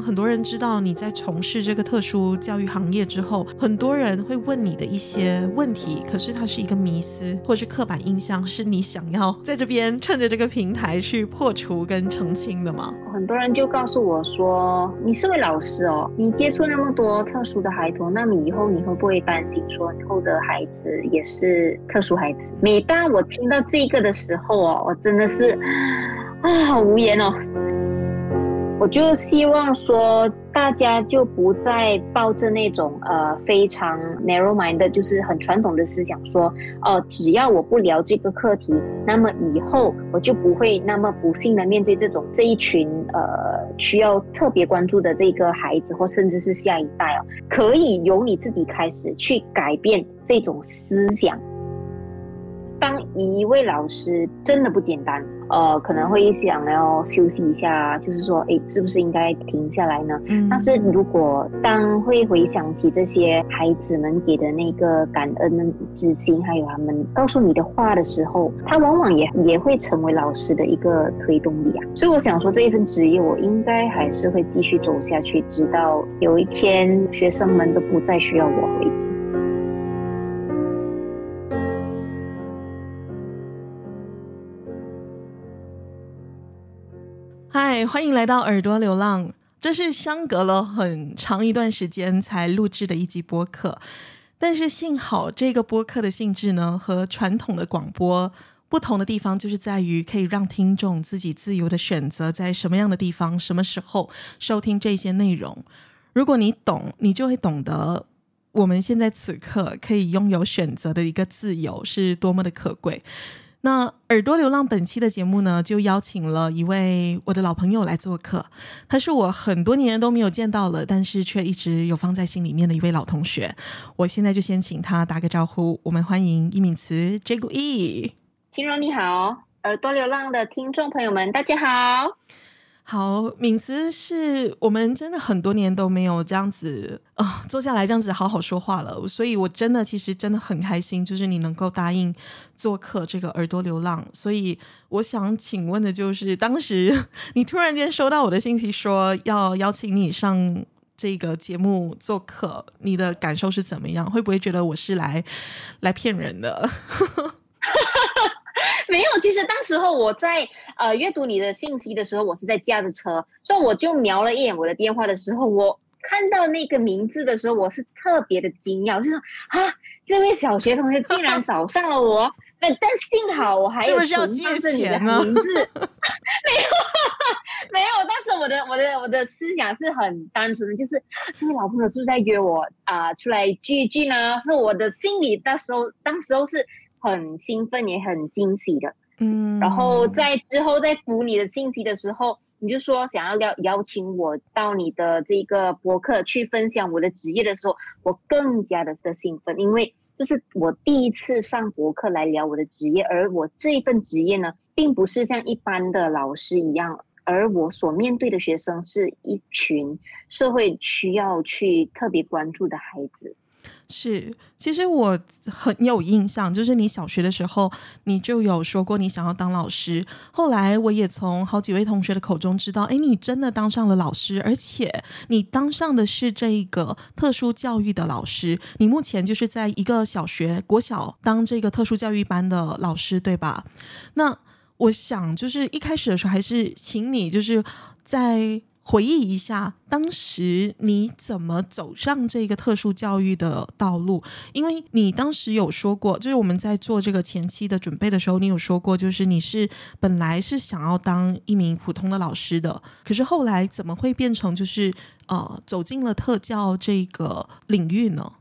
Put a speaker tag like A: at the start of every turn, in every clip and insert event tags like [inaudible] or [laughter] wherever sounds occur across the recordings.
A: 很多人知道你在从事这个特殊教育行业之后，很多人会问你的一些问题，可是它是一个迷思或是刻板印象，是你想要在这边趁着这个平台去破除跟澄清的吗？
B: 很多人就告诉我说：“你是位老师哦，你接触那么多特殊的孩童，那么以后你会不会担心说以后的孩子也是特殊孩子？”每当我听到这个的时候哦，我真的是啊，好无言哦。我就希望说，大家就不再抱着那种呃非常 narrow mind 的，就是很传统的思想，说哦、只要我不聊这个课题，那么以后我就不会那么不幸的面对这种这一群呃需要特别关注的这个孩子，或甚至是下一代哦，可以由你自己开始去改变这种思想。当一位老师真的不简单，呃，可能会想要休息一下，就是说，哎，是不是应该停下来呢？嗯。但是如果当会回想起这些孩子们给的那个感恩之心，还有他们告诉你的话的时候，他往往也也会成为老师的一个推动力啊。所以我想说，这一份职业我应该还是会继续走下去，直到有一天学生们都不再需要我为止。
A: 嗨，欢迎来到耳朵流浪。这是相隔了很长一段时间才录制的一集播客，但是幸好这个播客的性质呢，和传统的广播不同的地方，就是在于可以让听众自己自由的选择在什么样的地方、什么时候收听这些内容。如果你懂，你就会懂得我们现在此刻可以拥有选择的一个自由是多么的可贵。那耳朵流浪本期的节目呢，就邀请了一位我的老朋友来做客。他是我很多年都没有见到了，但是却一直有放在心里面的一位老同学。我现在就先请他打个招呼。我们欢迎易敏慈 Jigu
B: 轻柔你好，耳朵流浪的听众朋友们，大家好。
A: 好，敏慈是我们真的很多年都没有这样子啊、呃，坐下来这样子好好说话了，所以我真的其实真的很开心，就是你能够答应做客这个耳朵流浪。所以我想请问的就是，当时你突然间收到我的信息说要邀请你上这个节目做客，你的感受是怎么样？会不会觉得我是来来骗人的？[laughs]
B: 没有，其实当时候我在。呃，阅读你的信息的时候，我是在驾着车，所以我就瞄了一眼我的电话的时候，我看到那个名字的时候，我是特别的惊讶，就说啊，这位小学同学竟然找上了我，但但幸好我还有存上是你的名字，[laughs] 没有没有，但是我的我的我的思想是很单纯的，就是这位老朋友是不是在约我啊、呃、出来聚一聚呢？是我的心里那时候当时候是很兴奋也很惊喜的。嗯，然后在之后在读你的信息的时候，你就说想要邀邀请我到你的这个博客去分享我的职业的时候，我更加的的兴奋，因为就是我第一次上博客来聊我的职业，而我这一份职业呢，并不是像一般的老师一样，而我所面对的学生是一群社会需要去特别关注的孩子。
A: 是，其实我很有印象，就是你小学的时候，你就有说过你想要当老师。后来我也从好几位同学的口中知道，哎，你真的当上了老师，而且你当上的是这个特殊教育的老师。你目前就是在一个小学国小当这个特殊教育班的老师，对吧？那我想就是一开始的时候，还是请你就是在。回忆一下，当时你怎么走上这个特殊教育的道路？因为你当时有说过，就是我们在做这个前期的准备的时候，你有说过，就是你是本来是想要当一名普通的老师的，可是后来怎么会变成就是呃走进了特教这个领域呢？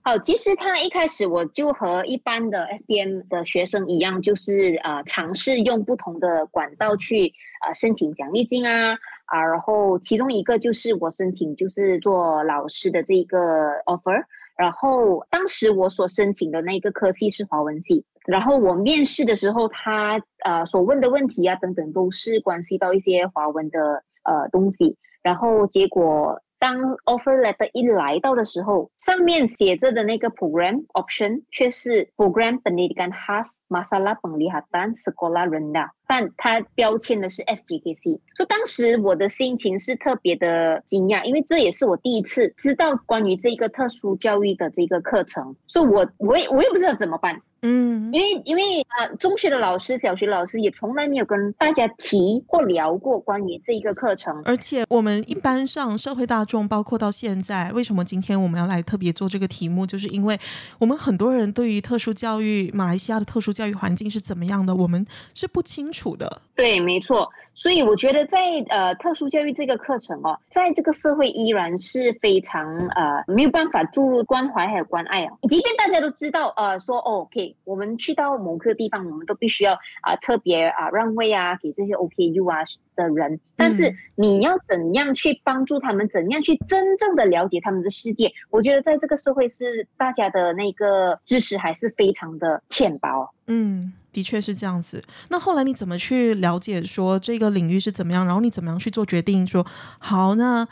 B: 好，其实他一开始我就和一般的 S B M 的学生一样，就是呃尝试用不同的管道去呃申请奖励金啊啊，然后其中一个就是我申请就是做老师的这一个 offer，然后当时我所申请的那个科系是华文系，然后我面试的时候他呃所问的问题啊等等都是关系到一些华文的呃东西，然后结果。当 offer letter 一来到的时候，上面写着的那个 program option 却是 program pendidikan khas masalah penglihatan sekolah rendah，但它标签的是 SGKC，所以当时我的心情是特别的惊讶，因为这也是我第一次知道关于这个特殊教育的这个课程，所以我我也我也不知道怎么办。嗯，因为因为啊，中学的老师、小学老师也从来没有跟大家提或聊过关于这一个课程，
A: 而且我们一般上社会大众，包括到现在，为什么今天我们要来特别做这个题目，就是因为我们很多人对于特殊教育，马来西亚的特殊教育环境是怎么样的，我们是不清楚的。
B: 对，没错。所以我觉得在呃特殊教育这个课程哦，在这个社会依然是非常呃没有办法注入关怀还有关爱啊。即便大家都知道呃说哦 OK，我们去到某个地方，我们都必须要啊、呃、特别啊让位啊给这些 OKU 啊的人，但是你要怎样去帮助他们，怎样去真正的了解他们的世界？我觉得在这个社会是大家的那个知识还是非常的浅薄。
A: 嗯。的确是这样子。那后来你怎么去了解说这个领域是怎么样？然后你怎么样去做决定说？好，那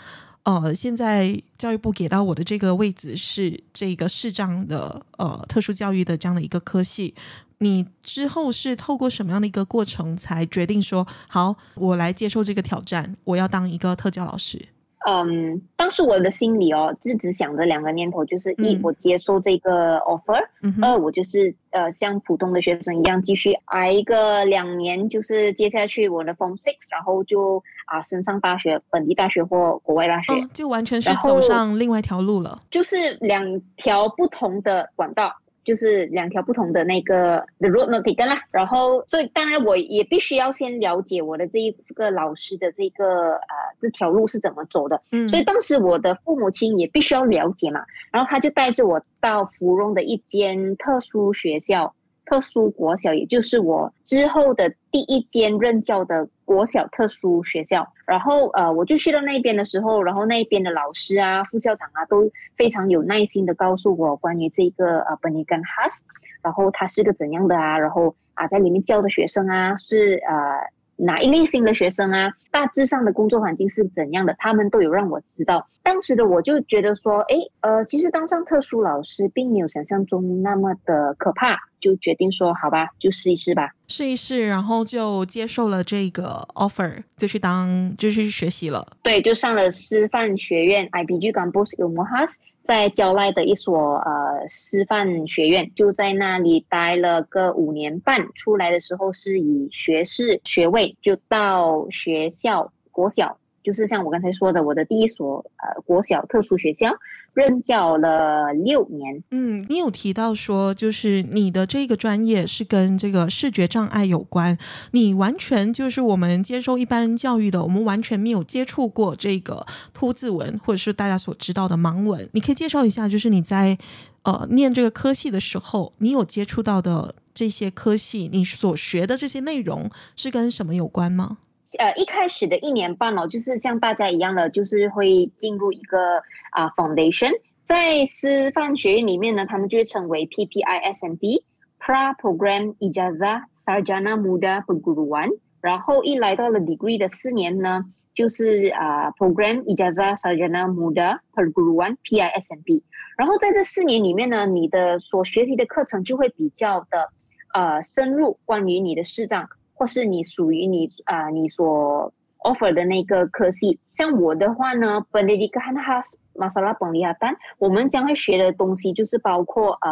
A: 呃，现在教育部给到我的这个位置是这个视障的呃特殊教育的这样的一个科系。你之后是透过什么样的一个过程才决定说好，我来接受这个挑战，我要当一个特教老师？
B: 嗯，当时我的心里哦，就只想着两个念头，就是一，我接受这个 offer；嗯、二，我就是呃，像普通的学生一样，继续挨一个两年，就是接下去我的 Form Six，然后就啊升上大学，本地大学或国外大学，
A: 哦、就完全是走上另外一条路了，
B: 就是两条不同的管道。就是两条不同的那个 the road not taken 啦，然后所以当然我也必须要先了解我的这一个老师的这个呃这条路是怎么走的，嗯，所以当时我的父母亲也必须要了解嘛，然后他就带着我到芙蓉的一间特殊学校。特殊国小，也就是我之后的第一间任教的国小特殊学校。然后，呃，我就去到那边的时候，然后那边的老师啊、副校长啊，都非常有耐心的告诉我关于这个呃 Pendidikan Khas，然后他是个怎样的啊，然后啊，在里面教的学生啊是呃。哪一类型的学生啊？大致上的工作环境是怎样的？他们都有让我知道。当时的我就觉得说，哎，呃，其实当上特殊老师并没有想象中那么的可怕，就决定说，好吧，就试一试吧。
A: 试一试，然后就接受了这个 offer，就去当，就去学习了。
B: 对，就上了师范学院 IPG Kampus Ilmu Khas 在郊外的一所呃师范学院，就在那里待了个五年半，出来的时候是以学士学位，就到学校教国小，就是像我刚才说的，我的第一所呃国小特殊学校。任教了六年。
A: 嗯，你有提到说，就是你的这个专业是跟这个视觉障碍有关，你完全就是我们接受一般教育的，我们完全没有接触过这个凸字文，或者是大家所知道的盲文。你可以介绍一下，就是你在呃念这个科系的时候，你有接触到的这些科系，你所学的这些内容是跟什么有关吗？
B: 呃，一开始的一年半哦，就是像大家一样的，就是会进入一个啊、foundation，在师范学院里面呢，他们就称为 PPISMP Pra Program Ijazah Sarjana Muda Perguruan，然后一来到了 degree 的四年呢，就是啊、Program Ijazah Sarjana Muda Perguruan PISMP，然后在这四年里面呢，你的所学习的课程就会比较的呃深入，关于你的视障。或是你属于你啊、你所 offer 的那个科系，像我的话呢，Pendidikan Khas Masalah Penglihatan，我们将会学的东西就是包括呃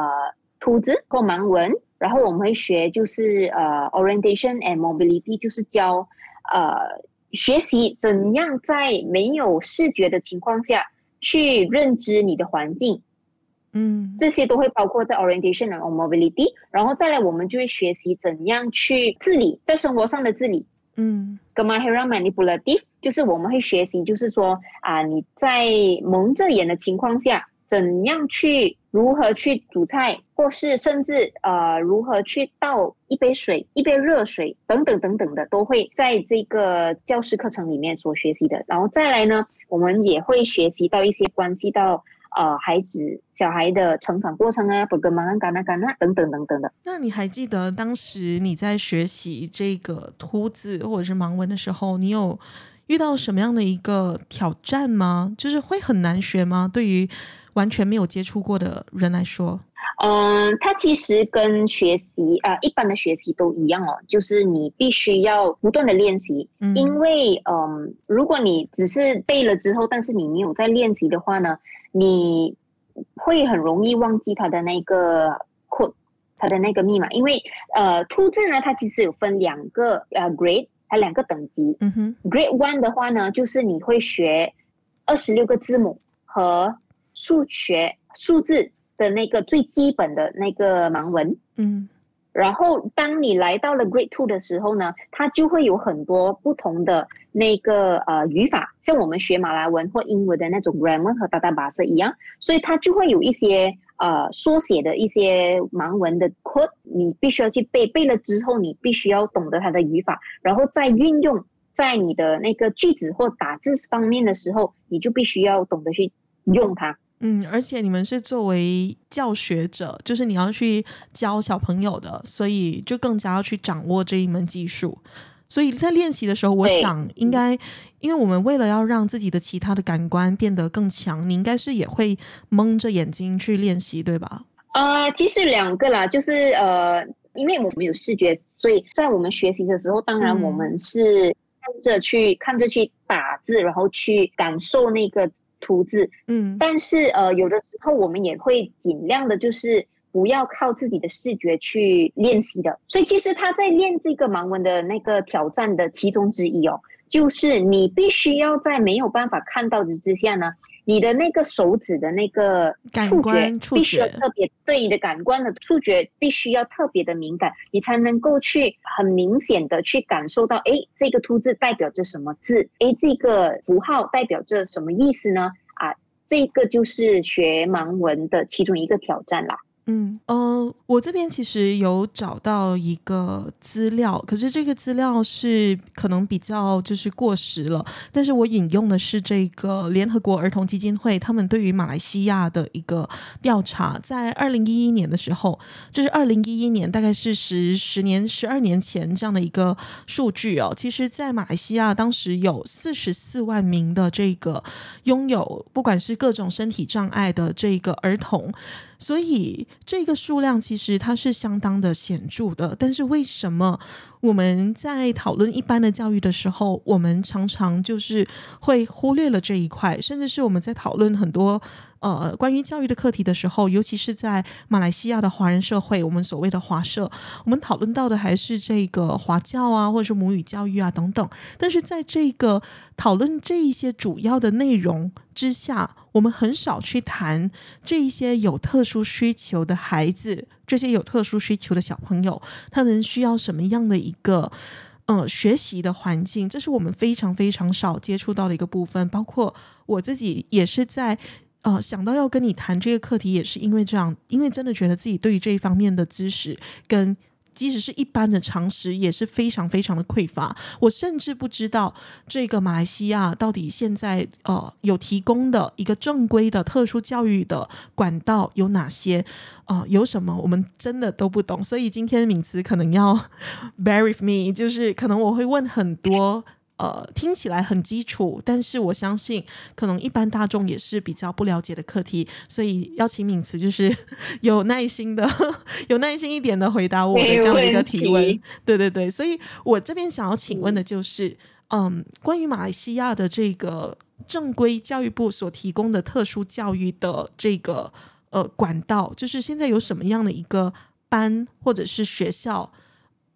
B: 凸字或盲文，然后我们会学就是呃 Orientation and Mobility，就是教呃学习怎样在没有视觉的情况下去认知你的环境。嗯，这些都会包括在 orientation and mobility，然后再来我们就会学习怎样去自理，在生活上的自理。嗯，Kemahiran manipulatif 就是我们会学习，就是说啊，你在蒙着眼的情况下，怎样去如何去煮菜，或是甚至呃如何去倒一杯水、一杯热水等等等等的，都会在这个教师课程里面所学习的。然后再来呢，我们也会学习到一些关系到。呃，孩子、小孩的成长过程啊，不跟忙啊，干啊干啊，等等等等的。
A: 那你还记得当时你在学习这个凸字或者是盲文的时候，你有遇到什么样的一个挑战吗？就是会很难学吗？对于完全没有接触过的人来说，
B: 嗯、呃，它其实跟学习啊、呃，一般的学习都一样哦，就是你必须要不断的练习，嗯、因为嗯、呃，如果你只是背了之后，但是你没有在练习的话呢？你会很容易忘记它的那个 code，它的那个密码，因为呃，凸字呢，它其实有分两个呃 grade，它两个等级。嗯哼，grade one 的话呢，就是你会学二十六个字母和数学数字的那个最基本的那个盲文。嗯。然后，当你来到了 Grade Two 的时候呢，它就会有很多不同的那个呃语法，像我们学马来文或英文的那种 grammar 和 tata bahasa 一样，所以它就会有一些呃缩写的一些盲文的 code，你必须要去背，背了之后你必须要懂得它的语法，然后再运用在你的那个句子或打字方面的时候，你就必须要懂得去用它。
A: 嗯，而且你们是作为教学者，就是你要去教小朋友的，所以就更加要去掌握这一门技术。所以在练习的时候，我想应该，因为我们为了要让自己的其他的感官变得更强，你应该是也会蒙着眼睛去练习，对吧？
B: 呃，其实两个啦，就是呃，因为我们有视觉，所以在我们学习的时候，当然我们是看着去、嗯、看着去打字，然后去感受那个。凸字，嗯，但是呃，有的时候我们也会尽量的，就是不要靠自己的视觉去练习的。所以其实他在练这个盲文的那个挑战的其中之一哦，就是你必须要在没有办法看到的之下呢，你的那个手指的那个触觉必须要特别，对你的感官的触觉必须要特别的敏感，你才能够去很明显的去感受到，哎，这个凸字代表着什么字？哎，这个符号代表着什么意思呢？啊，这个就是学盲文的其中一个挑战啦。
A: 嗯，呃，我这边其实有找到一个资料，可是这个资料是可能比较就是过时了。但是我引用的是这个联合国儿童基金会他们对于马来西亚的一个调查，在二零一一年的时候，就是二零一一年，大概是十十年、十二年前这样的一个数据哦。其实，在马来西亚当时有四十四万名的这个拥有不管是各种身体障碍的这个儿童。所以这个数量其实它是相当的显著的，但是为什么我们在讨论一般的教育的时候，我们常常就是会忽略了这一块，甚至是我们在讨论很多。呃，关于教育的课题的时候，尤其是在马来西亚的华人社会，我们所谓的华社，我们讨论到的还是这个华教啊，或者是母语教育啊等等。但是在这个讨论这一些主要的内容之下，我们很少去谈这一些有特殊需求的孩子，这些有特殊需求的小朋友，他们需要什么样的一个呃学习的环境？这是我们非常非常少接触到的一个部分。包括我自己也是在。呃，想到要跟你谈这个课题，也是因为这样，因为真的觉得自己对于这一方面的知识，跟即使是一般的常识，也是非常非常的匮乏。我甚至不知道这个马来西亚到底现在呃有提供的一个正规的特殊教育的管道有哪些，呃，有什么我们真的都不懂。所以今天敏慈可能要 [laughs] bear with me，就是可能我会问很多。呃，听起来很基础，但是我相信可能一般大众也是比较不了解的课题，所以邀请敏慈就是 [laughs] 有耐心的、[laughs] 有耐心一点的回答我的这样的一个提问。对对对，所以我这边想要请问的就是，嗯，关于马来西亚的这个正规教育部所提供的特殊教育的这个呃管道，就是现在有什么样的一个班或者是学校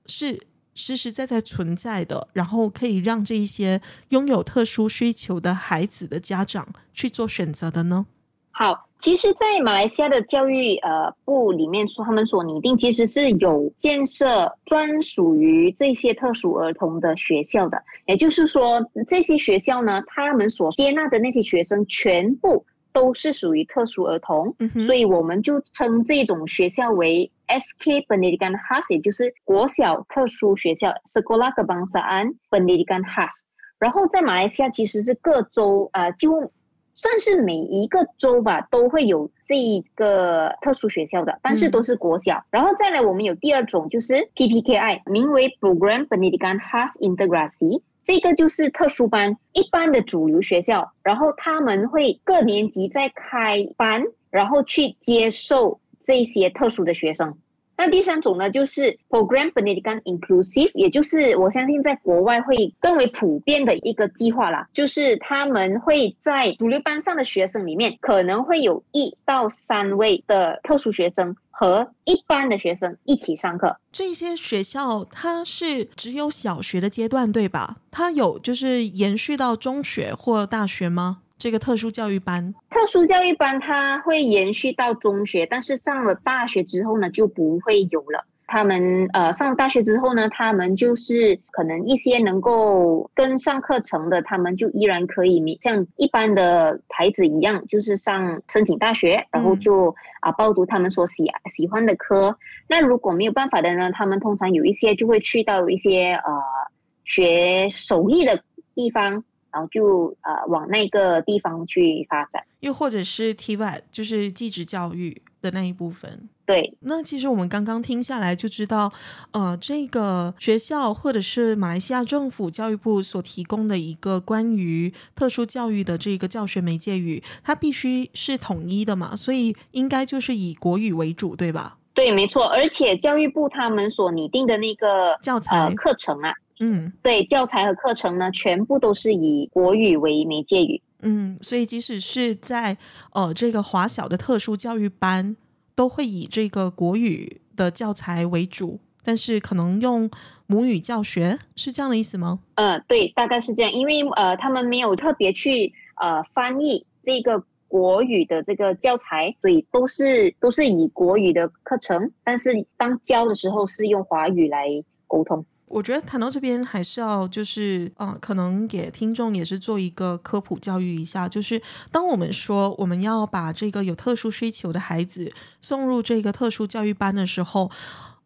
A: 是？实实在在存在的，然后可以让这一些拥有特殊需求的孩子的家长去做选择的呢？
B: 好，其实，在马来西亚的教育呃部里面说，他们所拟定其实是有建设专属于这些特殊儿童的学校的，也就是说，这些学校呢，他们所接纳的那些学生全部。都是属于特殊儿童，
A: 嗯、
B: 所以我们就称这种学校为 SK Pendidikan Khas，也就是国小特殊学校 Sekolah Kebangsaan Pendidikan Khas。然后在马来西亚其实是各州啊、呃，几乎算是每一个州吧都会有这一个特殊学校的，但是都是国小。嗯、然后再来，我们有第二种就是 PPKI，名为 Program Pendidikan Khas Integrasi。这个就是特殊班，一般的主流学校，然后他们会各年级再开班，然后去接受这些特殊的学生。那第三种呢，就是 Program Pendidikan Inklusif，也就是我相信在国外会更为普遍的一个计划啦，就是他们会在主流班上的学生里面，可能会有一到三位的特殊学生和一般的学生一起上课。
A: 这些学校它是只有小学的阶段，对吧？它有就是延续到中学或大学吗？这个特殊教育班，
B: 特殊教育班它会延续到中学，但是上了大学之后呢，就不会有了。他们呃上了大学之后呢，他们就是可能一些能够跟上课程的，他们就依然可以像一般的孩子一样，就是上申请大学，然后就啊报读他们所喜喜欢的科。那如果没有办法的呢，他们通常有一些就会去到一些呃学手艺的地方。然后就呃往那个地方去发展，
A: 又或者是 TVET，就是技职教育的那一部分。
B: 对，
A: 那其实我们刚刚听下来就知道，呃，这个学校或者是马来西亚政府教育部所提供的一个关于特殊教育的这个教学媒介语，它必须是统一的嘛，所以应该就是以国语为主，对吧？
B: 对，没错。而且教育部他们所拟定的那个
A: 教材、
B: 呃、课程啊。
A: 嗯，
B: 对，教材和课程呢，全部都是以国语为媒介语。
A: 嗯，所以即使是在呃这个华小的特殊教育班，都会以这个国语的教材为主，但是可能用母语教学，是这样的意思吗？
B: 呃，对，大概是这样，因为呃他们没有特别去呃翻译这个国语的这个教材，所以都是都是以国语的课程，但是当教的时候是用华语来沟通。
A: 我觉得谈到这边还是要就是啊、呃，可能给听众也是做一个科普教育一下，就是当我们说我们要把这个有特殊需求的孩子送入这个特殊教育班的时候，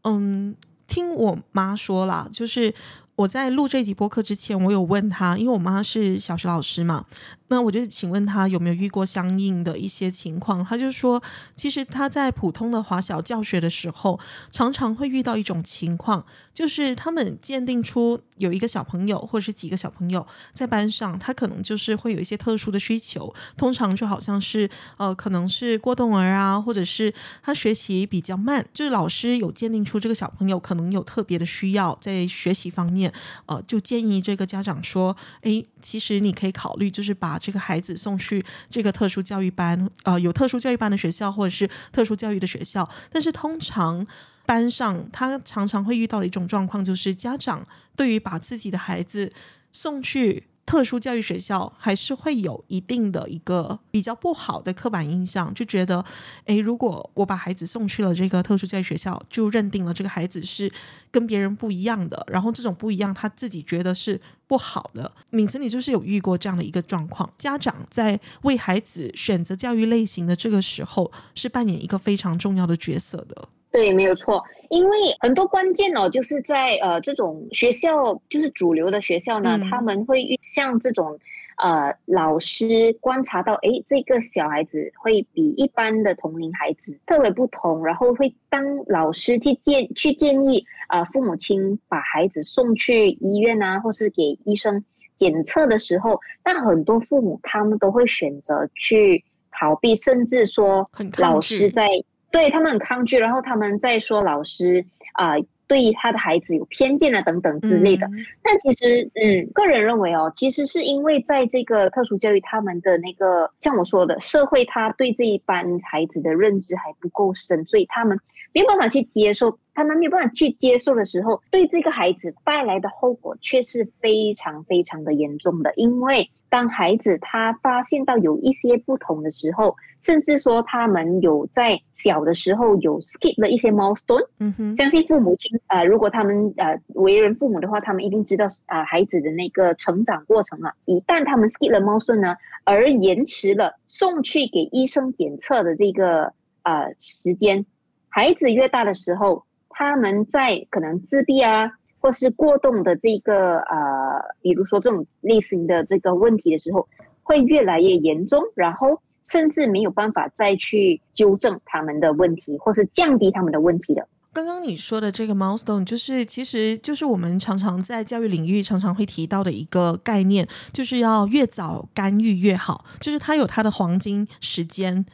A: 嗯，听我妈说啦，就是我在录这集播客之前，我有问她，因为我妈是小学老师嘛。那我就请问他有没有遇过相应的一些情况？他就说，其实他在普通的华小教学的时候，常常会遇到一种情况，就是他们鉴定出有一个小朋友或者是几个小朋友在班上，他可能就是会有一些特殊的需求，通常就好像是呃，可能是过动儿啊，或者是他学习比较慢，就是老师有鉴定出这个小朋友可能有特别的需要在学习方面，呃，就建议这个家长说，诶，其实你可以考虑就是把。这个孩子送去这个特殊教育班，呃，有特殊教育班的学校，或者是特殊教育的学校。但是通常班上，他常常会遇到的一种状况，就是家长对于把自己的孩子送去。特殊教育学校还是会有一定的一个比较不好的刻板印象，就觉得，诶，如果我把孩子送去了这个特殊教育学校，就认定了这个孩子是跟别人不一样的，然后这种不一样他自己觉得是不好的。敏慈，你就是有遇过这样的一个状况，家长在为孩子选择教育类型的这个时候，是扮演一个非常重要的角色的。
B: 对，没有错，因为很多关键哦，就是在呃这种学校，就是主流的学校呢，嗯、他们会像这种呃老师观察到，诶，这个小孩子会比一般的同龄孩子特别不同，然后会当老师去建去建议呃父母亲把孩子送去医院啊，或是给医生检测的时候，那很多父母他们都会选择去逃避，甚至说老师在。对，他们很抗拒，然后他们在说老师啊、呃，对他的孩子有偏见啊等等之类的。嗯、但其实，嗯，个人认为哦，其实是因为在这个特殊教育，他们的那个像我说的，社会他对这一班孩子的认知还不够深，所以他们没有办法去接受，他们没有办法去接受的时候，对这个孩子带来的后果却是非常非常的严重的。因为当孩子他发现到有一些不同的时候，甚至说他们有在小的时候有 skip 了一些 milestone，
A: 嗯哼，
B: 相信父母亲啊、呃，如果他们呃为人父母的话，他们一定知道啊、呃、孩子的那个成长过程啊。一旦他们 skip 了 milestone 呢，而延迟了送去给医生检测的这个呃时间。孩子越大的时候，他们在可能自闭啊，或是过动的这个呃，比如说这种类型的这个问题的时候，会越来越严重，然后甚至没有办法再去纠正他们的问题，或是降低他们的问题的。
A: 刚刚你说的这个 milestone，就是其实就是我们常常在教育领域常常会提到的一个概念，就是要越早干预越好，就是它有它的黄金时间。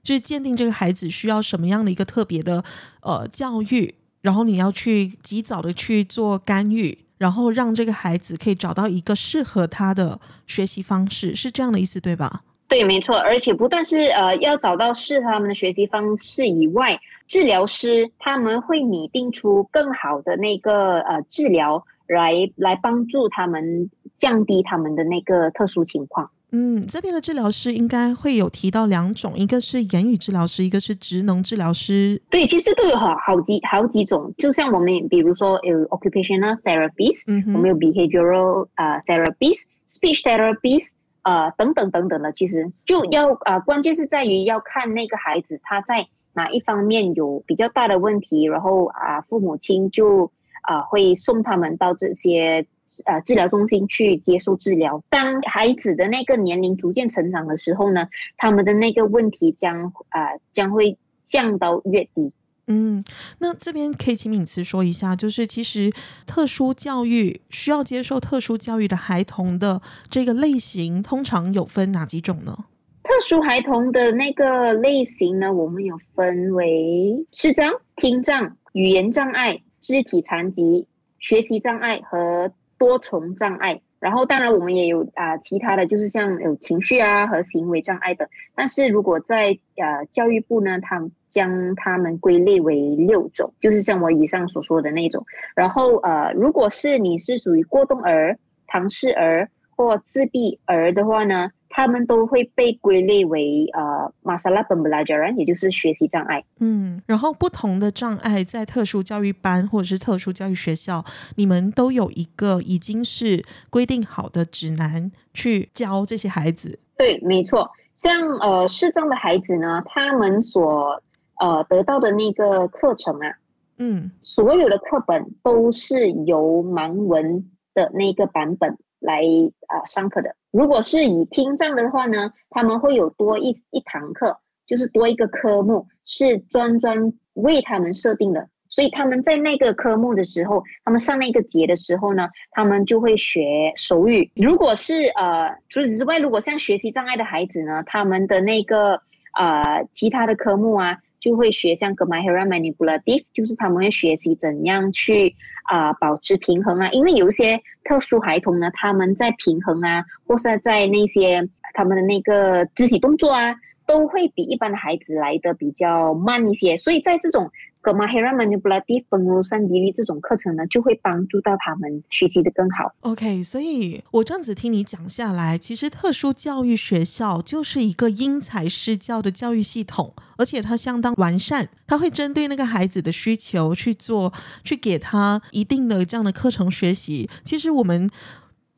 A: 就是鉴定这个孩子需要什么样的一个特别的呃教育，然后你要去及早的去做干预，然后让这个孩子可以找到一个适合他的学习方式，是这样的意思对吧？
B: 对，没错。而且不但是呃要找到适合他们的学习方式以外，治疗师他们会拟定出更好的那个呃治疗来来帮助他们降低他们的那个特殊情况。
A: 嗯，这边的治疗师应该会有提到两种，一个是言语治疗师，一个是职能治疗师。
B: 对，其实都有好好几好几种。就像我们比如说有 occupational therapist，嗯，我们有 behavioral 啊、uh, therapist，speech therapist 啊、呃、等等等等的。其实就要啊、呃，关键是在于要看那个孩子他在哪一方面有比较大的问题，然后啊、呃，父母亲就啊、呃、会送他们到这些。呃，治疗中心去接受治疗。当孩子的那个年龄逐渐成长的时候呢，他们的那个问题将呃将会降到越低。
A: 嗯，那这边可以请敏慈说一下，就是其实特殊教育需要接受特殊教育的孩童的这个类型，通常有分哪几种呢？
B: 特殊孩童的那个类型呢，我们有分为视障、听障、语言障碍、肢体残疾、学习障碍和。多重障碍，然后当然我们也有啊、其他的就是像有情绪啊和行为障碍的。但是如果在呃教育部呢，他们将他们归类为六种，就是像我以上所说的那种。然后呃，如果是你是属于过动儿、唐氏儿或自闭儿的话呢，他们都会被归类为呃 masalah pembelajaran，也就是学习障碍。
A: 嗯，然后不同的障碍在特殊教育班或者是特殊教育学校，你们都有一个已经是规定好的指南去教这些孩子。
B: 对，没错。像呃视障的孩子呢，他们所呃得到的那个课程啊，
A: 嗯，
B: 所有的课本都是由盲文的那个版本来啊、呃、上课的。如果是以听障的话呢，他们会有多一一堂课，就是多一个科目，是专专为他们设定的。所以他们在那个科目的时候，他们上那个节的时候呢，他们就会学手语。如果是呃除此之外，如果像学习障碍的孩子呢，他们的那个呃其他的科目啊。就会学像 Kemahiran Manipulative，就是他们会学习怎样去啊、保持平衡啊，因为有一些特殊孩童呢，他们在平衡啊，或是在那些他们的那个肢体动作啊，都会比一般的孩子来的比较慢一些，所以在这种。Kemahiran Manipulatif Pengurusan Diri 这种课程呢，就会帮助到他们学习得更好。
A: OK，所以我这样子听你讲下来，其实特殊教育学校就是一个因材施教的教育系统，而且它相当完善，它会针对那个孩子的需求去做，去给他一定的这样的课程学习。其实我们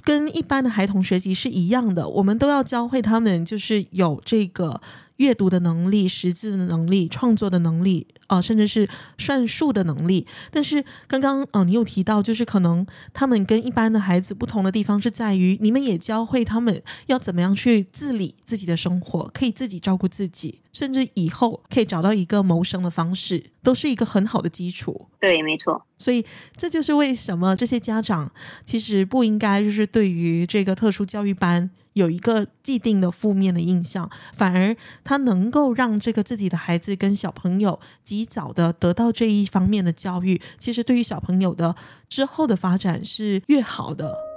A: 跟一般的孩童学习是一样的，我们都要教会他们，就是有这个。阅读的能力、识字的能力、创作的能力啊、呃，甚至是算术的能力。但是刚刚啊、呃，你有提到，就是可能他们跟一般的孩子不同的地方是在于，你们也教会他们要怎么样去自理自己的生活，可以自己照顾自己，甚至以后可以找到一个谋生的方式，都是一个很好的基础。
B: 对，没错。
A: 所以这就是为什么这些家长其实不应该就是对于这个特殊教育班。有一个既定的负面的印象，反而他能够让这个自己的孩子跟小朋友及早的得到这一方面的教育，其实对于小朋友的之后的发展是越好的。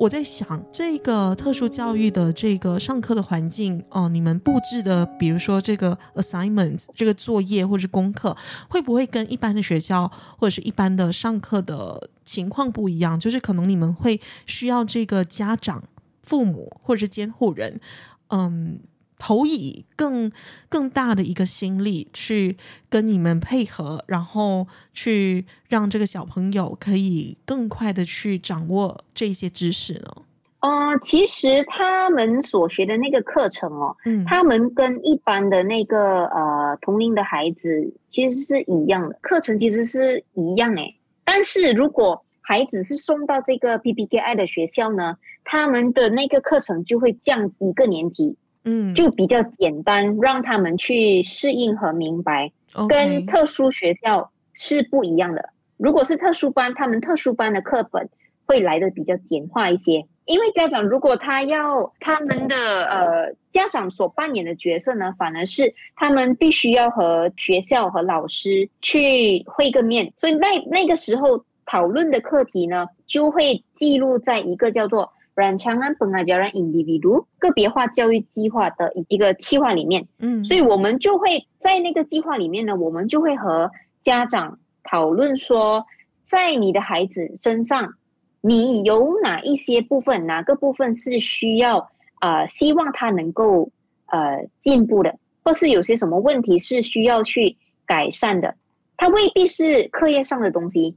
A: 我在想，这个特殊教育的这个上课的环境哦，你们布置的，比如说这个 assignment 这个作业或者是功课，会不会跟一般的学校或者是一般的上课的情况不一样？就是可能你们会需要这个家长、父母或者是监护人，嗯。投以更更大的一个心力去跟你们配合，然后去让这个小朋友可以更快的去掌握这些知识呢？
B: 呃，其实他们所学的那个课程哦，嗯，他们跟一般的那个呃同龄的孩子其实是一样的，课程其实是一样诶。但是如果孩子是送到这个 PPKI 的学校呢，他们的那个课程就会降一个年级。嗯，就比较简单，让他们去适应和明白跟特殊学校是不一样的。如果是特殊班，他们特殊班的课本会来的比较简化一些。因为家长如果他要他们的呃家长所扮演的角色呢，反而是他们必须要和学校和老师去会个面，所以那那个时候讨论的课题呢，就会记录在一个叫做。Rancangan Pengajaran Individu 个别化教育计划的一个计划里面，嗯，所以我们就会在那个计划里面呢，我们就会和家长讨论说，在你的孩子身上，你有哪一些部分，哪个部分是需要呃，希望他能够呃进步的，或是有些什么问题是需要去改善的，它未必是课业上的东西，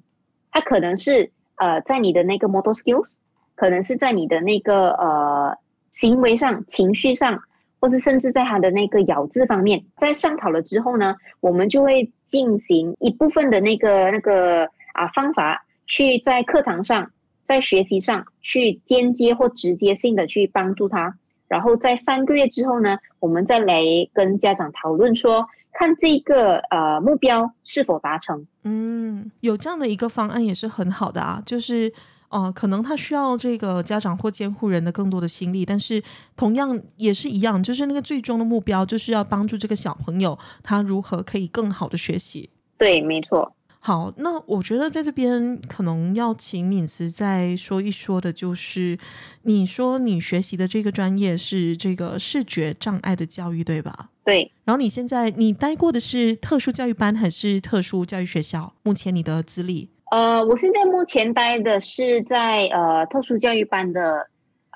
B: 它可能是呃在你的那个 motor skills。可能是在你的那个呃行为上、情绪上，或是甚至在他的那个咬字方面，在上讨了之后呢，我们就会进行一部分的那个那个啊方法，去在课堂上、在学习上去间接或直接性的去帮助他。然后在三个月之后呢，我们再来跟家长讨论说，看这个呃目标是否达成。
A: 嗯，有这样的一个方案也是很好的啊，就是。哦、呃，可能他需要这个家长或监护人的更多的心力，但是同样也是一样，就是那个最终的目标就是要帮助这个小朋友他如何可以更好的学习。
B: 对，没错。
A: 好，那我觉得在这边可能要请敏慈再说一说的，就是你说你学习的这个专业是这个视觉障碍的教育，对吧？
B: 对。
A: 然后你现在你待过的是特殊教育班还是特殊教育学校？目前你的资历？
B: 呃，我现在目前待的是在呃特殊教育班的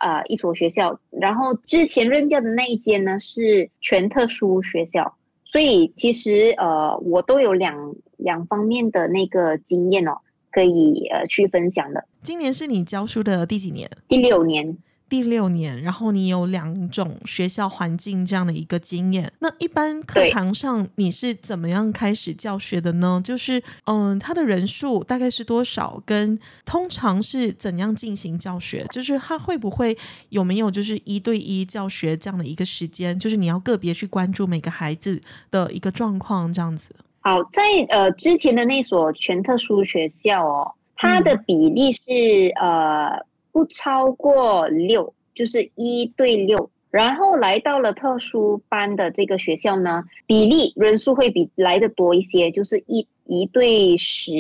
B: 呃一所学校，然后之前任教的那一间呢是全特殊学校，所以其实呃我都有两两方面的那个经验哦，可以呃去分享的。
A: 今年是你教书的第几年？
B: 第六年。
A: 第六年，然后你有两种学校环境这样的一个经验。那一般课堂上你是怎么样开始教学的呢？就是嗯，他的人数大概是多少？跟通常是怎样进行教学？就是他会不会有没有就是一对一教学这样的一个时间？就是你要个别去关注每个孩子的一个状况这样子。
B: 好，在呃之前的那所全特殊学校哦，它的比例是、嗯、呃。不超过六，就是一对六。然后来到了特殊班的这个学校呢，比例人数会比来的多一些，就是一一对十。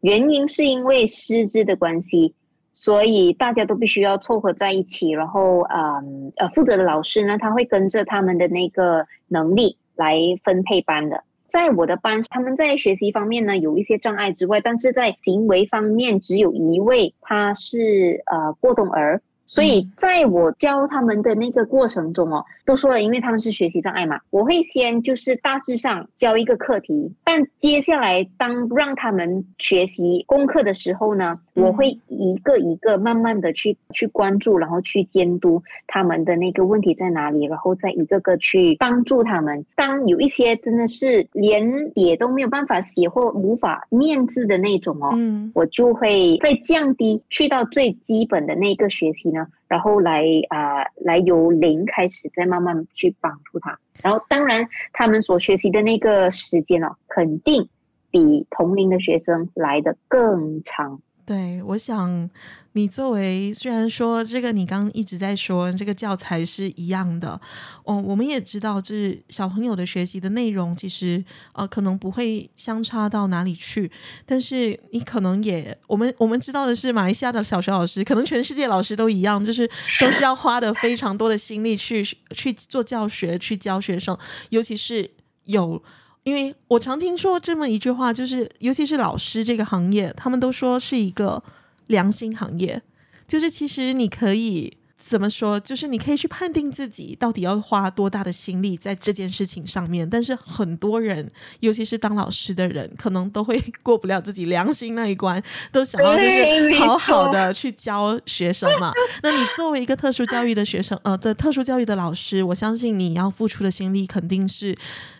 B: 原因是因为师资的关系，所以大家都必须要凑合在一起。然后，嗯呃，负责的老师呢，他会跟着他们的那个能力来分配班的。在我的班，他们在学习方面呢有一些障碍之外，但是在行为方面只有一位，他是呃过动儿。所以在我教他们的那个过程中哦，都说了，因为他们是学习障碍嘛，我会先就是大致上教一个课题，但接下来当让他们学习功课的时候呢，我会一个一个慢慢的去去关注，然后去监督他们的那个问题在哪里，然后再一个个去帮助他们。当有一些真的是连写都没有办法写或无法念字的那种哦，嗯，我就会再降低去到最基本的那个学习呢。然后来啊、来由零开始，再慢慢去帮助他。然后当然，他们所学习的那个时间呢，肯定比同龄的学生来的更长。
A: 对，我想你作为虽然说这个你刚刚一直在说这个教材是一样的，哦，我们也知道这小朋友的学习的内容其实呃可能不会相差到哪里去，但是你可能也我们我们知道的是马来西亚的小学老师，可能全世界老师都一样，就是都是要花的非常多的心力去去做教学，去教学生，尤其是有。因为我常听说这么一句话，就是尤其是老师这个行业，他们都说是一个良心行业，就是其实你可以。怎么说？就是你可以去判定自己到底要花多大的心力在这件事情上面，但是很多人，尤其是当老师的人，可能都会过不了自己良心那一关，都想要就是好好的去教学生嘛。[laughs] 那你作为一个特殊教育的学生，呃，的特殊教育的老师，我相信你要付出的心力肯定是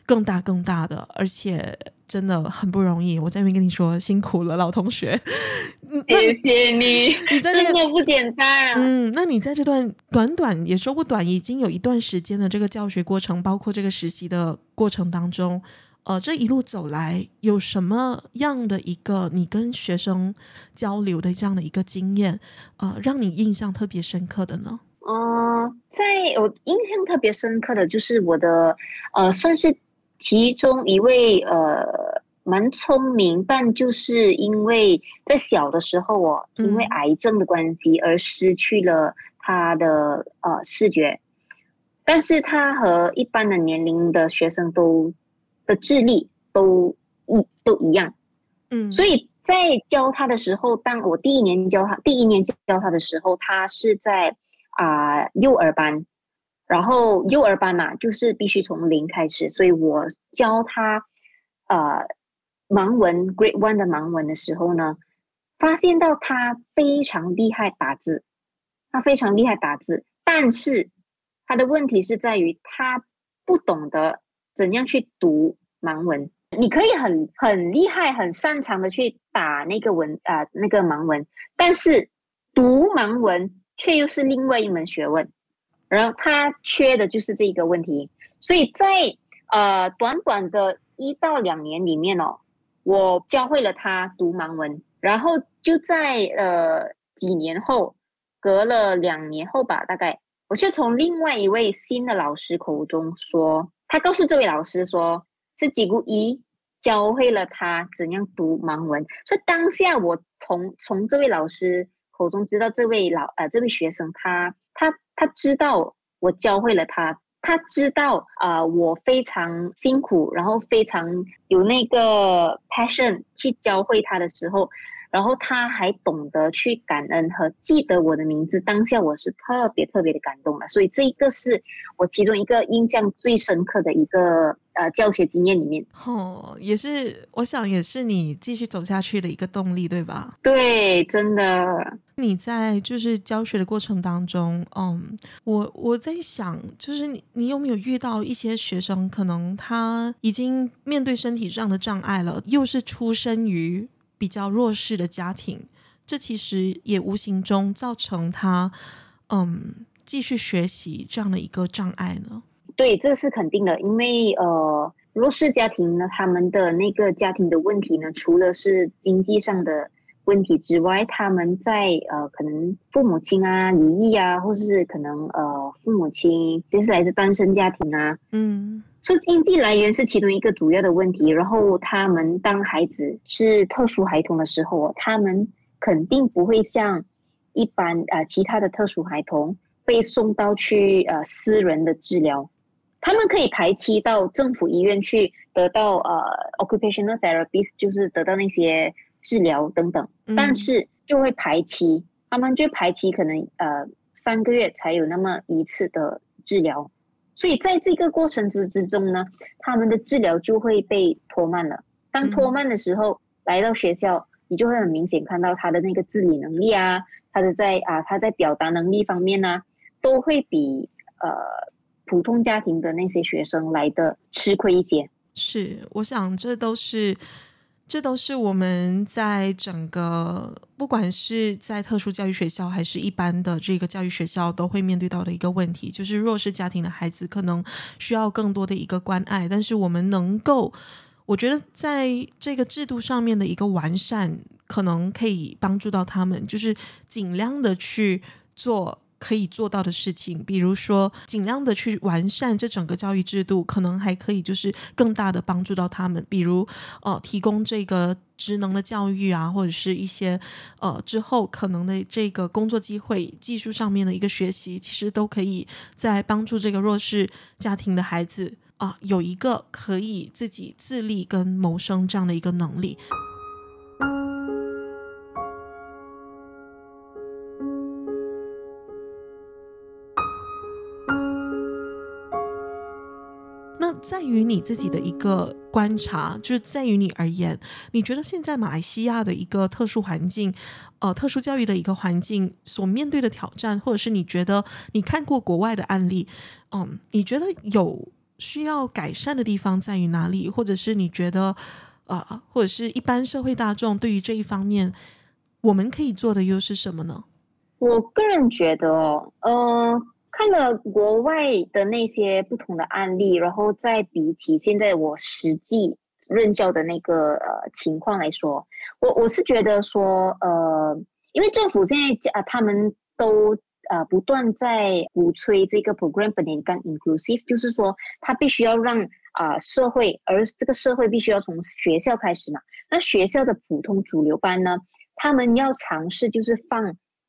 A: 更大更大的，而且。真的很不容易，我在那边跟你说辛苦了，老同学。[laughs]
B: 谢谢你，
A: 你在这个、
B: 真的不简单啊。
A: 嗯，那你在这段短短也说不短，已经有一段时间的这个教学过程，包括这个实习的过程当中，呃，这一路走来有什么样的一个你跟学生交流的这样的一个经验，呃，让你印象特别深刻的呢？
B: 嗯、呃，在我印象特别深刻的就是我的呃，算是。其中一位呃蛮聪明，但就是因为在小的时候哦，因为癌症的关系而失去了他的呃视觉，但是他和一般的年龄的学生都的智力都一都一样，嗯，所以在教他的时候，当我第一年教他，第一年教他的时候，他是在啊、呃、幼儿班。然后幼儿班嘛，就是必须从零开始，所以我教他，呃，盲文 Grade One 的盲文的时候呢，发现到他非常厉害打字，他非常厉害打字，但是他的问题是在于他不懂得怎样去读盲文。你可以很很厉害、很擅长的去打那个文啊、呃，那个盲文，但是读盲文却又是另外一门学问。然后他缺的就是这个问题，所以在呃短短的一到两年里面哦，我教会了他读盲文，然后就在呃几年后，隔了两年后吧，大概我就从另外一位新的老师口中说，他告诉这位老师说，是吉古一教会了他怎样读盲文，所以当下我从从这位老师口中知道这位老呃这位学生他他。他知道我教会了他，他知道啊、我非常辛苦，然后非常有那个 passion 去教会他的时候，然后他还懂得去感恩和记得我的名字，当下我是特别特别的感动的，所以这一个是我其中一个印象最深刻的一个。呃，教学经验里面，
A: 哦，也是，我想也是你继续走下去的一个动力，对吧？
B: 对，真的。
A: 你在就是教学的过程当中，嗯，我我在想，就是你你有没有遇到一些学生，可能他已经面对身体上的障碍了，又是出生于比较弱势的家庭，这其实也无形中造成他嗯继续学习这样的一个障碍呢？
B: 对，这是肯定的，因为呃，弱势家庭呢，他们的那个家庭的问题呢，除了是经济上的问题之外，他们在呃，可能父母亲啊离异啊，或是可能呃，父母亲就是来自单身家庭啊，嗯，所以经济来源是其中一个主要的问题。然后他们当孩子是特殊孩童的时候，他们肯定不会像一般啊、呃、其他的特殊孩童被送到去呃私人的治疗。他们可以排期到政府医院去得到呃 occupational therapist，就是得到那些治疗等等，嗯、但是就会排期，他们就排期可能呃三个月才有那么一次的治疗，所以在这个过程之之中呢，他们的治疗就会被拖慢了。当拖慢的时候，嗯、来到学校，你就会很明显看到他的那个自理能力啊，他的在啊他在表达能力方面呢、啊，都会比呃。普通家庭的那些学生来的吃亏一些，
A: 是，我想这都是，这都是我们在整个不管是在特殊教育学校还是一般的这个教育学校都会面对到的一个问题，就是弱势家庭的孩子可能需要更多的一个关爱，但是我们能够。我觉得在这个制度上面的一个完善，可能可以帮助到他们，就是尽量的去做。可以做到的事情，比如说尽量的去完善这整个教育制度，可能还可以就是更大的帮助到他们。比如呃，提供这个职能的教育啊，或者是一些呃之后可能的这个工作机会、技术上面的一个学习，其实都可以在帮助这个弱势家庭的孩子啊，有一个可以自己自立跟谋生这样的一个能力。在于你自己的一个观察，就是在于你而言，你觉得现在马来西亚的一个特殊环境，呃，特殊教育的一个环境所面对的挑战，或者是你觉得你看过国外的案例，嗯，你觉得有需要改善的地方在于哪里？或者是你觉得，呃，或者是一般社会大众对于这一方面，我们可以做的又是什么呢？
B: 我个人觉得，嗯，看了国外的那些不同的案例，然后再比起现在我实际任教的那个呃情况来说，我我是觉得说，呃，因为政府现在啊，他们都呃不断在鼓吹这个 program plan 近，inclusive 就是说他必须要让啊、社会，而这个社会必须要从学校开始嘛。那学校的普通主流班呢，他们要尝试就是放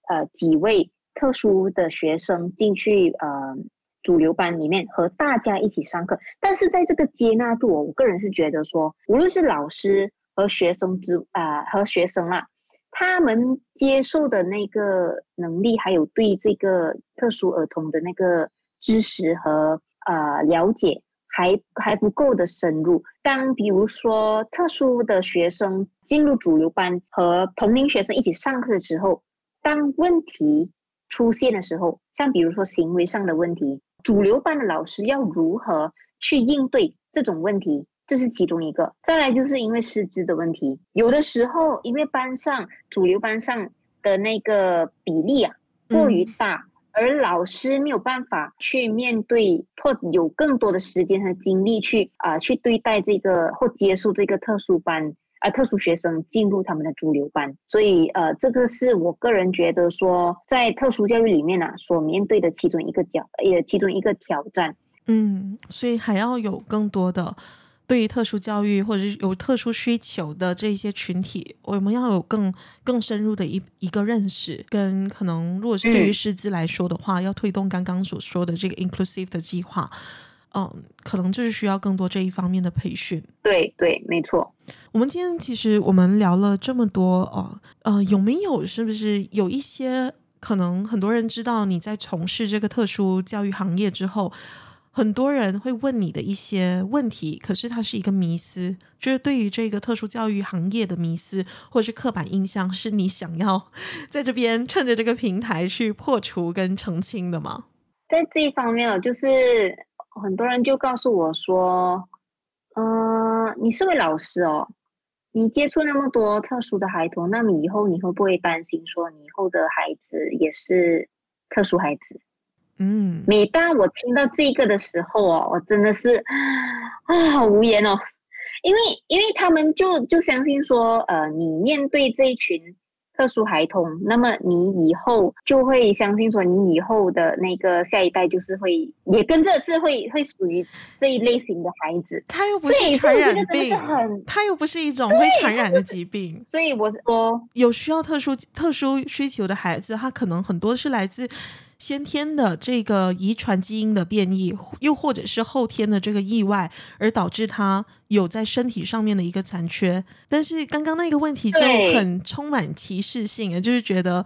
B: 呃几位。特殊的学生进去呃主流班里面和大家一起上课，但是在这个接纳度，我个人是觉得说，无论是老师和学生之啊、呃、和学生啦，他们接受的那个能力，还有对这个特殊儿童的那个知识和、呃、了解还还不够的深入。当比如说特殊的学生进入主流班和同龄学生一起上课的时候，当问题出现的时候，像比如说行为上的问题，主流班的老师要如何去应对这种问题，这是其中一个。再来就是因为师资的问题，有的时候因为班上主流班上的那个比例啊过于大，嗯、而老师没有办法去面对或有更多的时间和精力去啊、呃、去对待这个或接触这个特殊班。啊，特殊学生进入他们的主流班，所以呃，这个是我个人觉得说，在特殊教育里面呢、啊，所面对的其中一个角，也其中一个挑战。
A: 嗯，所以还要有更多的对于特殊教育或者是有特殊需求的这一些群体，我们要有更更深入的一一个认识，跟可能如果是对于师资来说的话，嗯、要推动刚刚所说的这个 inclusive 的计划。嗯，可能就是需要更多这一方面的培训。
B: 对对，没错。
A: 我们今天其实我们聊了这么多哦，呃，有没有是不是有一些可能很多人知道你在从事这个特殊教育行业之后，很多人会问你的一些问题，可是它是一个迷思，就是对于这个特殊教育行业的迷思或者是刻板印象，是你想要在这边趁着这个平台去破除跟澄清的吗？
B: 在这一方面，就是。很多人就告诉我说：“嗯、呃，你是位老师哦，你接触那么多特殊的孩童，那么以后你会不会担心说你以后的孩子也是特殊孩子？”嗯，每当我听到这个的时候哦，我真的是啊，好无言哦，因为因为他们就就相信说，呃，你面对这一群。特殊孩童，那么你以后就会相信说，你以后的那个下一代就是会也跟这是会会属于这一类型的孩子。
A: 他又不是传染病，他又不是一种会传染的疾病。
B: 所以我说，
A: 有需要特殊特殊需求的孩子，他可能很多是来自。先天的这个遗传基因的变异，又或者是后天的这个意外，而导致他有在身体上面的一个残缺。但是刚刚那个问题就很充满歧视性，就是觉得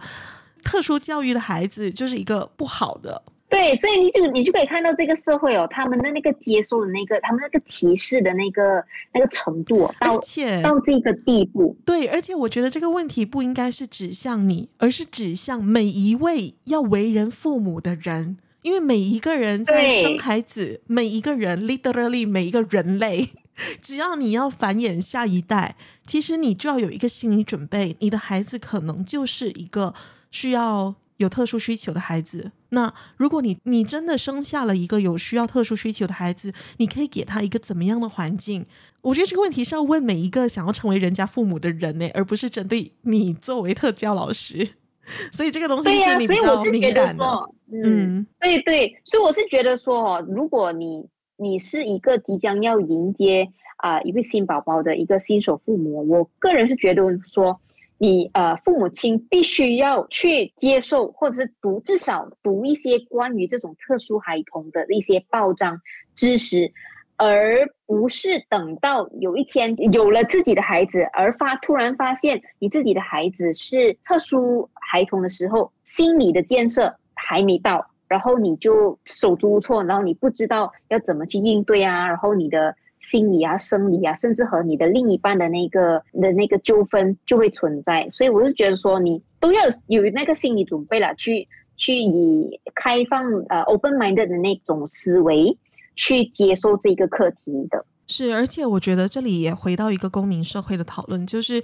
A: 特殊教育的孩子就是一个不好的。
B: 对，所以你就你就可以看到这个社会哦，他们的那个接受的那个，他们那个歧视的那个那个程度，哦，到到这个地步。
A: 对，而且我觉得这个问题不应该是指向你，而是指向每一位要为人父母的人，因为每一个人在生孩子，每一个人 literally 每一个人类，[laughs] 只要你要繁衍下一代，其实你就要有一个心理准备，你的孩子可能就是一个需要。有特殊需求的孩子。那如果你你真的生下了一个有需要特殊需求的孩子，你可以给他一个怎么样的环境？我觉得这个问题是要问每一个想要成为人家父母的人呢，而不是针对你作为特教老师。[laughs] 所以这个东西是你比较敏感的。
B: 嗯，对对，所以我是觉得说哦，如果你你是一个即将要迎接啊、呃、一位新宝宝的一个新手父母，我个人是觉得说。你呃，父母亲必须要去接受，或者是读，至少读一些关于这种特殊孩童的一些报章知识，而不是等到有一天有了自己的孩子，而发突然发现你自己的孩子是特殊孩童的时候，心理的建设还没到，然后你就手足无措，然后你不知道要怎么去应对啊，然后你的。心理啊，生理啊，甚至和你的另一半的那个的那个纠纷就会存在，所以我是觉得说，你都要有那个心理准备了，去去以开放呃 open minded 的那种思维去接受这个课题的。
A: 是，而且我觉得这里也回到一个公民社会的讨论，就是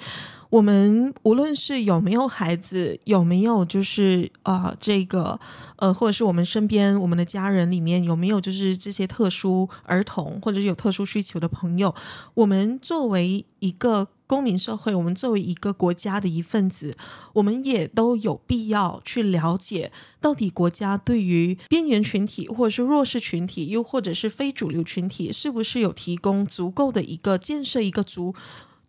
A: 我们无论是有没有孩子，有没有就是啊、这个呃，或者是我们身边我们的家人里面有没有就是这些特殊儿童或者是有特殊需求的朋友，我们作为一个。公民社会，我们作为一个国家的一份子，我们也都有必要去了解，到底国家对于边缘群体，或者是弱势群体，又或者是非主流群体，是不是有提供足够的一个建设一个足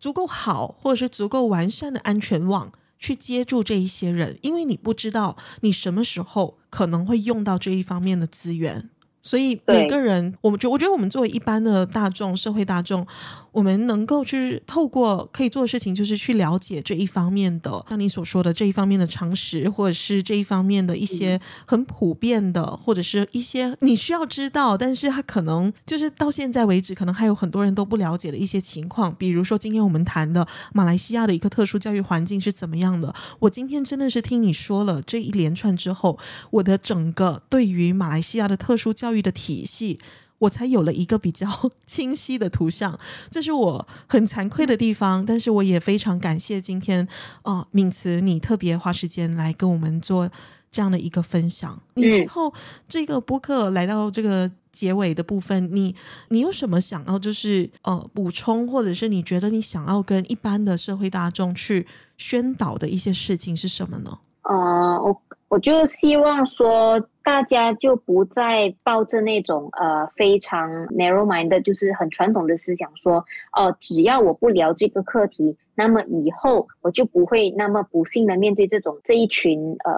A: 足够好，或者是足够完善的安全网，去接住这一些人？因为你不知道你什么时候可能会用到这一方面的资源。所以每个人，我们觉我觉得我们作为一般的大众，社会大众，我们能够去透过可以做的事情，就是去了解这一方面的，像你所说的这一方面的常识，或者是这一方面的一些很普遍的，或者是一些你需要知道，但是他可能就是到现在为止，可能还有很多人都不了解的一些情况。比如说今天我们谈的马来西亚的一个特殊教育环境是怎么样的。我今天真的是听你说了这一连串之后，我的整个对于马来西亚的特殊教育的体系。我才有了一个比较 [laughs] 清晰的图像，这是我很惭愧的地方，但是我也非常感谢今天哦，敏慈你特别花时间来跟我们做这样的一个分享。你最后这个播客来到这个结尾的部分，你你有什么想要就是呃补充，或者是你觉得你想要跟一般的社会大众去宣导的一些事情是什么呢？
B: 呃，我我就希望说。大家就不再抱着那种呃非常 narrow mind 的，就是很传统的思想，说哦、只要我不聊这个课题，那么以后我就不会那么不幸的面对这种这一群呃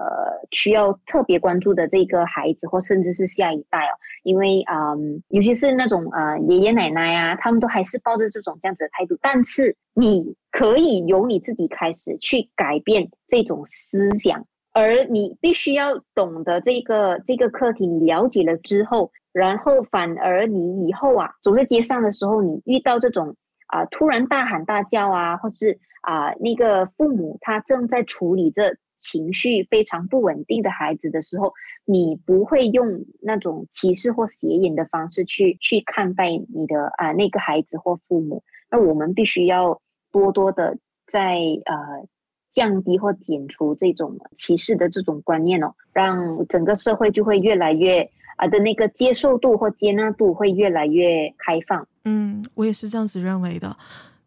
B: 需要特别关注的这个孩子，或甚至是下一代哦，因为嗯、尤其是那种呃爷爷奶奶啊，他们都还是抱着这种这样子的态度，但是你可以由你自己开始去改变这种思想。而你必须要懂得这个这个课题，你了解了之后，然后反而你以后啊走在街上的时候，你遇到这种啊突然大喊大叫啊，或是啊那个父母他正在处理这情绪非常不稳定的孩子的时候，你不会用那种歧视或斜眼的方式去去看待你的啊那个孩子或父母。那我们必须要多多的在呃。降低或减除这种歧视的这种观念哦，让整个社会就会越来越啊的那个接受度或接纳度会越来越开放。
A: 嗯，我也是这样子认为的。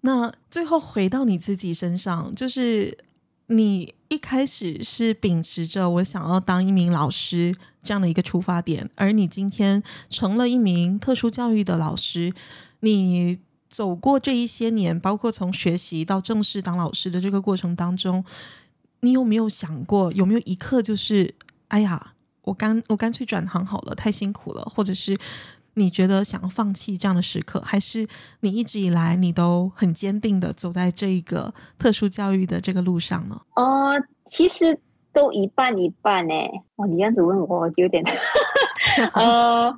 A: 那最后回到你自己身上，就是你一开始是秉持着我想要当一名老师这样的一个出发点，而你今天成了一名特殊教育的老师，你。走过这一些年，包括从学习到正式当老师的这个过程当中，你有没有想过，有没有一刻就是，哎呀，我干我干脆转行好了，太辛苦了，或者是你觉得想要放弃这样的时刻，还是你一直以来你都很坚定的走在这一个特殊教育的这个路上呢？
B: 哦、呃，其实都一半一半呢。哦，你这样子问我，我有点，[laughs] [laughs] 呃。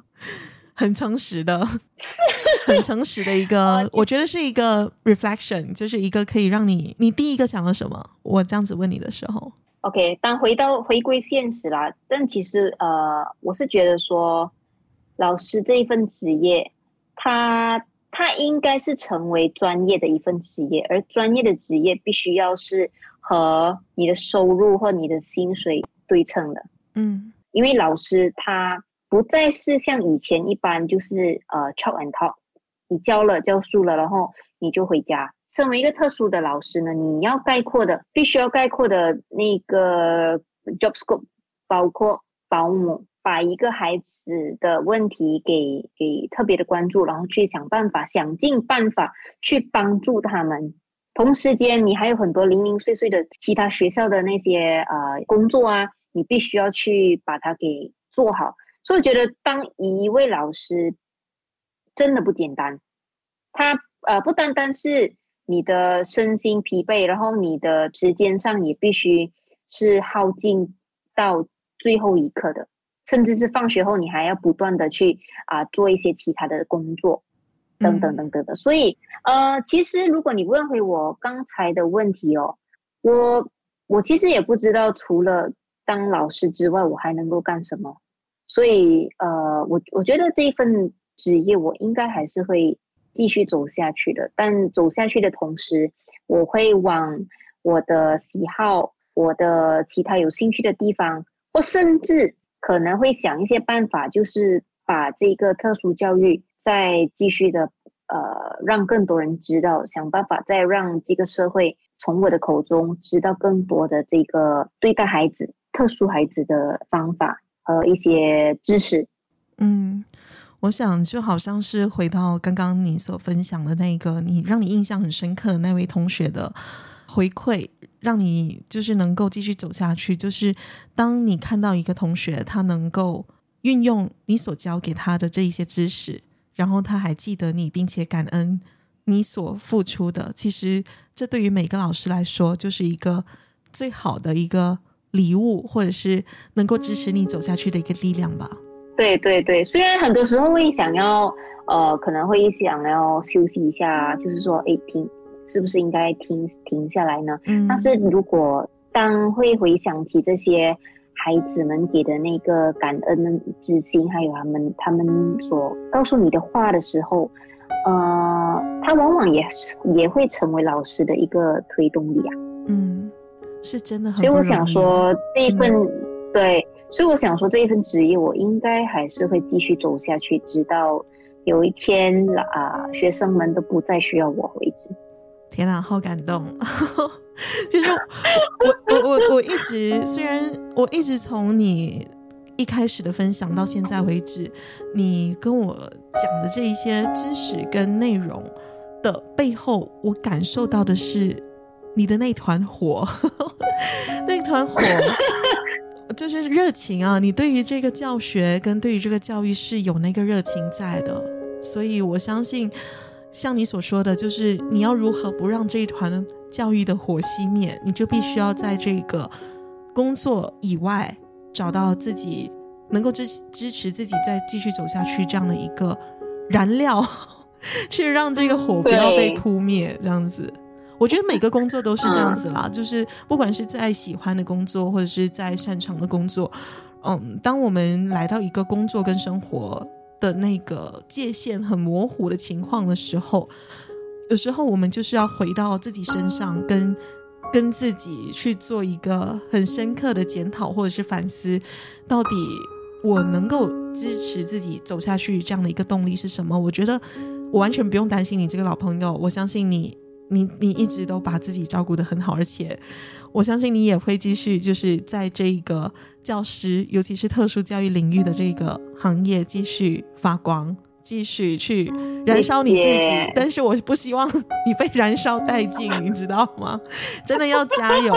A: 很诚实的，很诚实的一个，我觉得是一个 reflection，就是一个可以让你，你第一个想到什么？我这样子问你的时候
B: ，OK，当回到回归现实啦，但其实呃，我是觉得说，老师这一份职业，他他应该是成为专业的一份职业，而专业的职业必须要是和你的收入或你的薪水对称的。
A: 嗯，
B: 因为老师他不再是像以前一般，就是呃 chalk and talk，你教了教书了，然后你就回家。身为一个特殊的老师呢，你要概括的，必须要概括的那个 job scope，包括保姆把一个孩子的问题给给特别的关注，然后去想办法，想尽办法去帮助他们。同时间，你还有很多零零碎碎的其他学校的那些呃工作啊，你必须要去把它给做好。所以我觉得，当一位老师真的不简单，它呃不单单是你的身心疲惫，然后你的时间上也必须是耗尽到最后一刻的，甚至是放学后你还要不断的去啊、呃、做一些其他的工作。等等等等的，所以呃，其实如果你问回我刚才的问题哦，我我其实也不知道除了当老师之外，我还能够干什么。所以呃，我我觉得这一份职业我应该还是会继续走下去的。但走下去的同时，我会往我的喜好、我的其他有兴趣的地方，或甚至可能会想一些办法，就是把这个特殊教育。再继续的，呃，让更多人知道，想办法再让这个社会从我的口中知道更多的这个对待孩子、特殊孩子的方法和一些知识。
A: 嗯，我想就好像是回到刚刚你所分享的那个，你让你印象很深刻的那位同学的回馈，让你就是能够继续走下去。就是当你看到一个同学，他能够运用你所教给他的这一些知识。然后他还记得你，并且感恩你所付出的。其实这对于每个老师来说，就是一个最好的一个礼物，或者是能够支持你走下去的一个力量吧。
B: 对对对，虽然很多时候会想要，呃，可能会想要休息一下，就是说，哎，停，是不是应该停停下来呢？嗯。但是如果当会回想起这些。孩子们给的那个感恩之心，还有他们他们所告诉你的话的时候，呃，他往往也是也会成为老师的一个推动力啊。
A: 嗯，是真的很。
B: 所以我想说这一份、嗯、对，所以我想说这一份职业，我应该还是会继续走下去，直到有一天啊、呃，学生们都不再需要我为止。
A: 天哪，好感动！[laughs] 其实我我我我一直，虽然我一直从你一开始的分享到现在为止，你跟我讲的这一些知识跟内容的背后，我感受到的是你的那团火，[laughs] 那团火就是热情啊！你对于这个教学跟对于这个教育是有那个热情在的，所以我相信。像你所说的，就是你要如何不让这一团教育的火熄灭，你就必须要在这个工作以外找到自己能够支支持自己再继续走下去这样的一个燃料，[laughs] 去让这个火不要被扑灭。这样子，我觉得每个工作都是这样子啦，就是不管是在喜欢的工作，或者是在擅长的工作，嗯，当我们来到一个工作跟生活。的那个界限很模糊的情况的时候，有时候我们就是要回到自己身上，跟跟自己去做一个很深刻的检讨或者是反思，到底我能够支持自己走下去这样的一个动力是什么？我觉得我完全不用担心你这个老朋友，我相信你，你你一直都把自己照顾的很好，而且我相信你也会继续就是在这个。教师，尤其是特殊教育领域的这个行业，继续发光。继续去燃烧你自己，但是我不希望你被燃烧殆尽，你知道吗？[laughs] 真的要加油。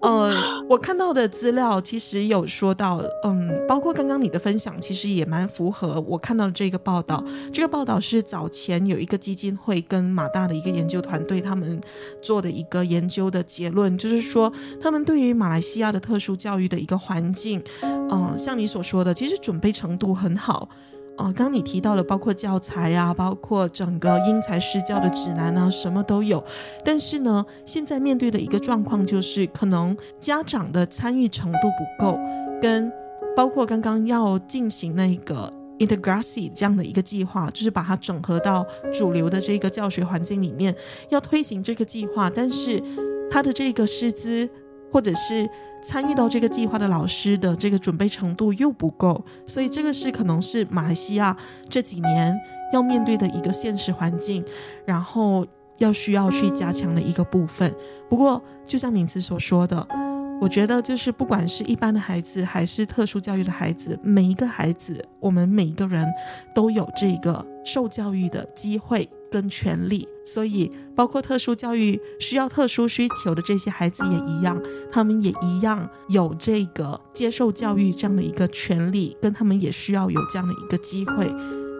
A: 呃，我看到的资料其实有说到，嗯，包括刚刚你的分享，其实也蛮符合我看到的这个报道。这个报道是早前有一个基金会跟马大的一个研究团队他们做的一个研究的结论，就是说他们对于马来西亚的特殊教育的一个环境，嗯、呃，像你所说的，其实准备程度很好。哦，刚刚你提到了，包括教材啊，包括整个因材施教的指南啊，什么都有。但是呢，现在面对的一个状况就是，可能家长的参与程度不够，跟包括刚刚要进行那个 Integrasi 这样的一个计划，就是把它整合到主流的这个教学环境里面，要推行这个计划，但是它的这个师资或者是参与到这个计划的老师的这个准备程度又不够，所以这个是可能是马来西亚这几年要面对的一个现实环境，然后要需要去加强的一个部分。不过，就像敏慈所说的。我觉得，就是不管是一般的孩子，还是特殊教育的孩子，每一个孩子，我们每一个人都有这个受教育的机会跟权利。所以，包括特殊教育需要特殊需求的这些孩子也一样，他们也一样有这个接受教育这样的一个权利，跟他们也需要有这样的一个机会，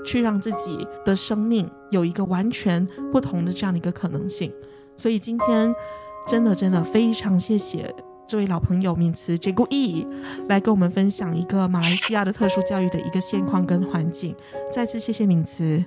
A: 去让自己的生命有一个完全不同的这样的一个可能性。所以，今天真的真的非常谢谢。这位老朋友敏慈 Cikgu E 来跟我们分享一个马来西亚的特殊教育的一个现况跟环境。再次谢谢敏慈。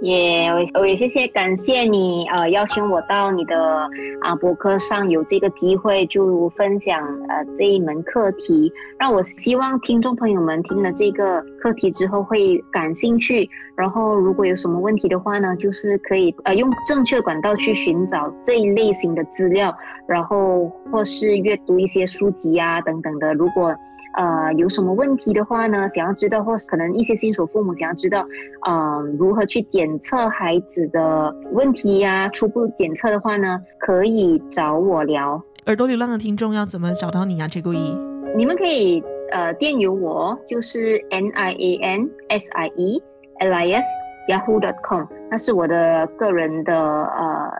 B: 也、我也谢谢，感谢你呃邀请我到你的啊博客上有这个机会就分享呃这一门课题，让我希望听众朋友们听了这个课题之后会感兴趣，然后如果有什么问题的话呢，就是可以呃用正确管道去寻找这一类型的资料，然后或是阅读一些书籍啊等等的，如果。呃，有什么问题的话呢？想要知道，或是可能一些新手父母想要知道，嗯、呃，如何去检测孩子的问题呀、啊？初步检测的话呢，可以找我聊。
A: 耳朵流浪的听众要怎么找到你啊？Cikgu E，
B: 你们可以呃电邮我，就是 n i a n s i e l i s yahoo dot com，那是我的个人的呃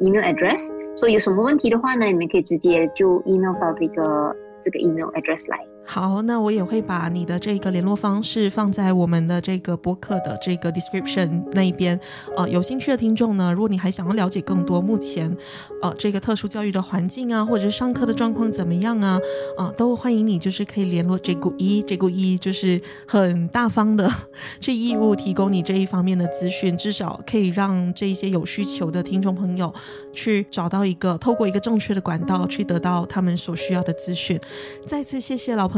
B: email address。所以有什么问题的话呢，你们可以直接就 email 到这个这个 email address 来。
A: 好，那我也会把你的这个联络方式放在我们的这个播客的这个 description 那一边。呃，有兴趣的听众呢，如果你还想要了解更多目前呃这个特殊教育的环境啊，或者是上课的状况怎么样啊，啊、都欢迎你就是可以联络 Cikgu E，Cikgu E 就是很大方的这义务提供你这一方面的资讯，至少可以让这一些有需求的听众朋友去找到一个透过一个正确的管道去得到他们所需要的资讯。再次谢谢老朋。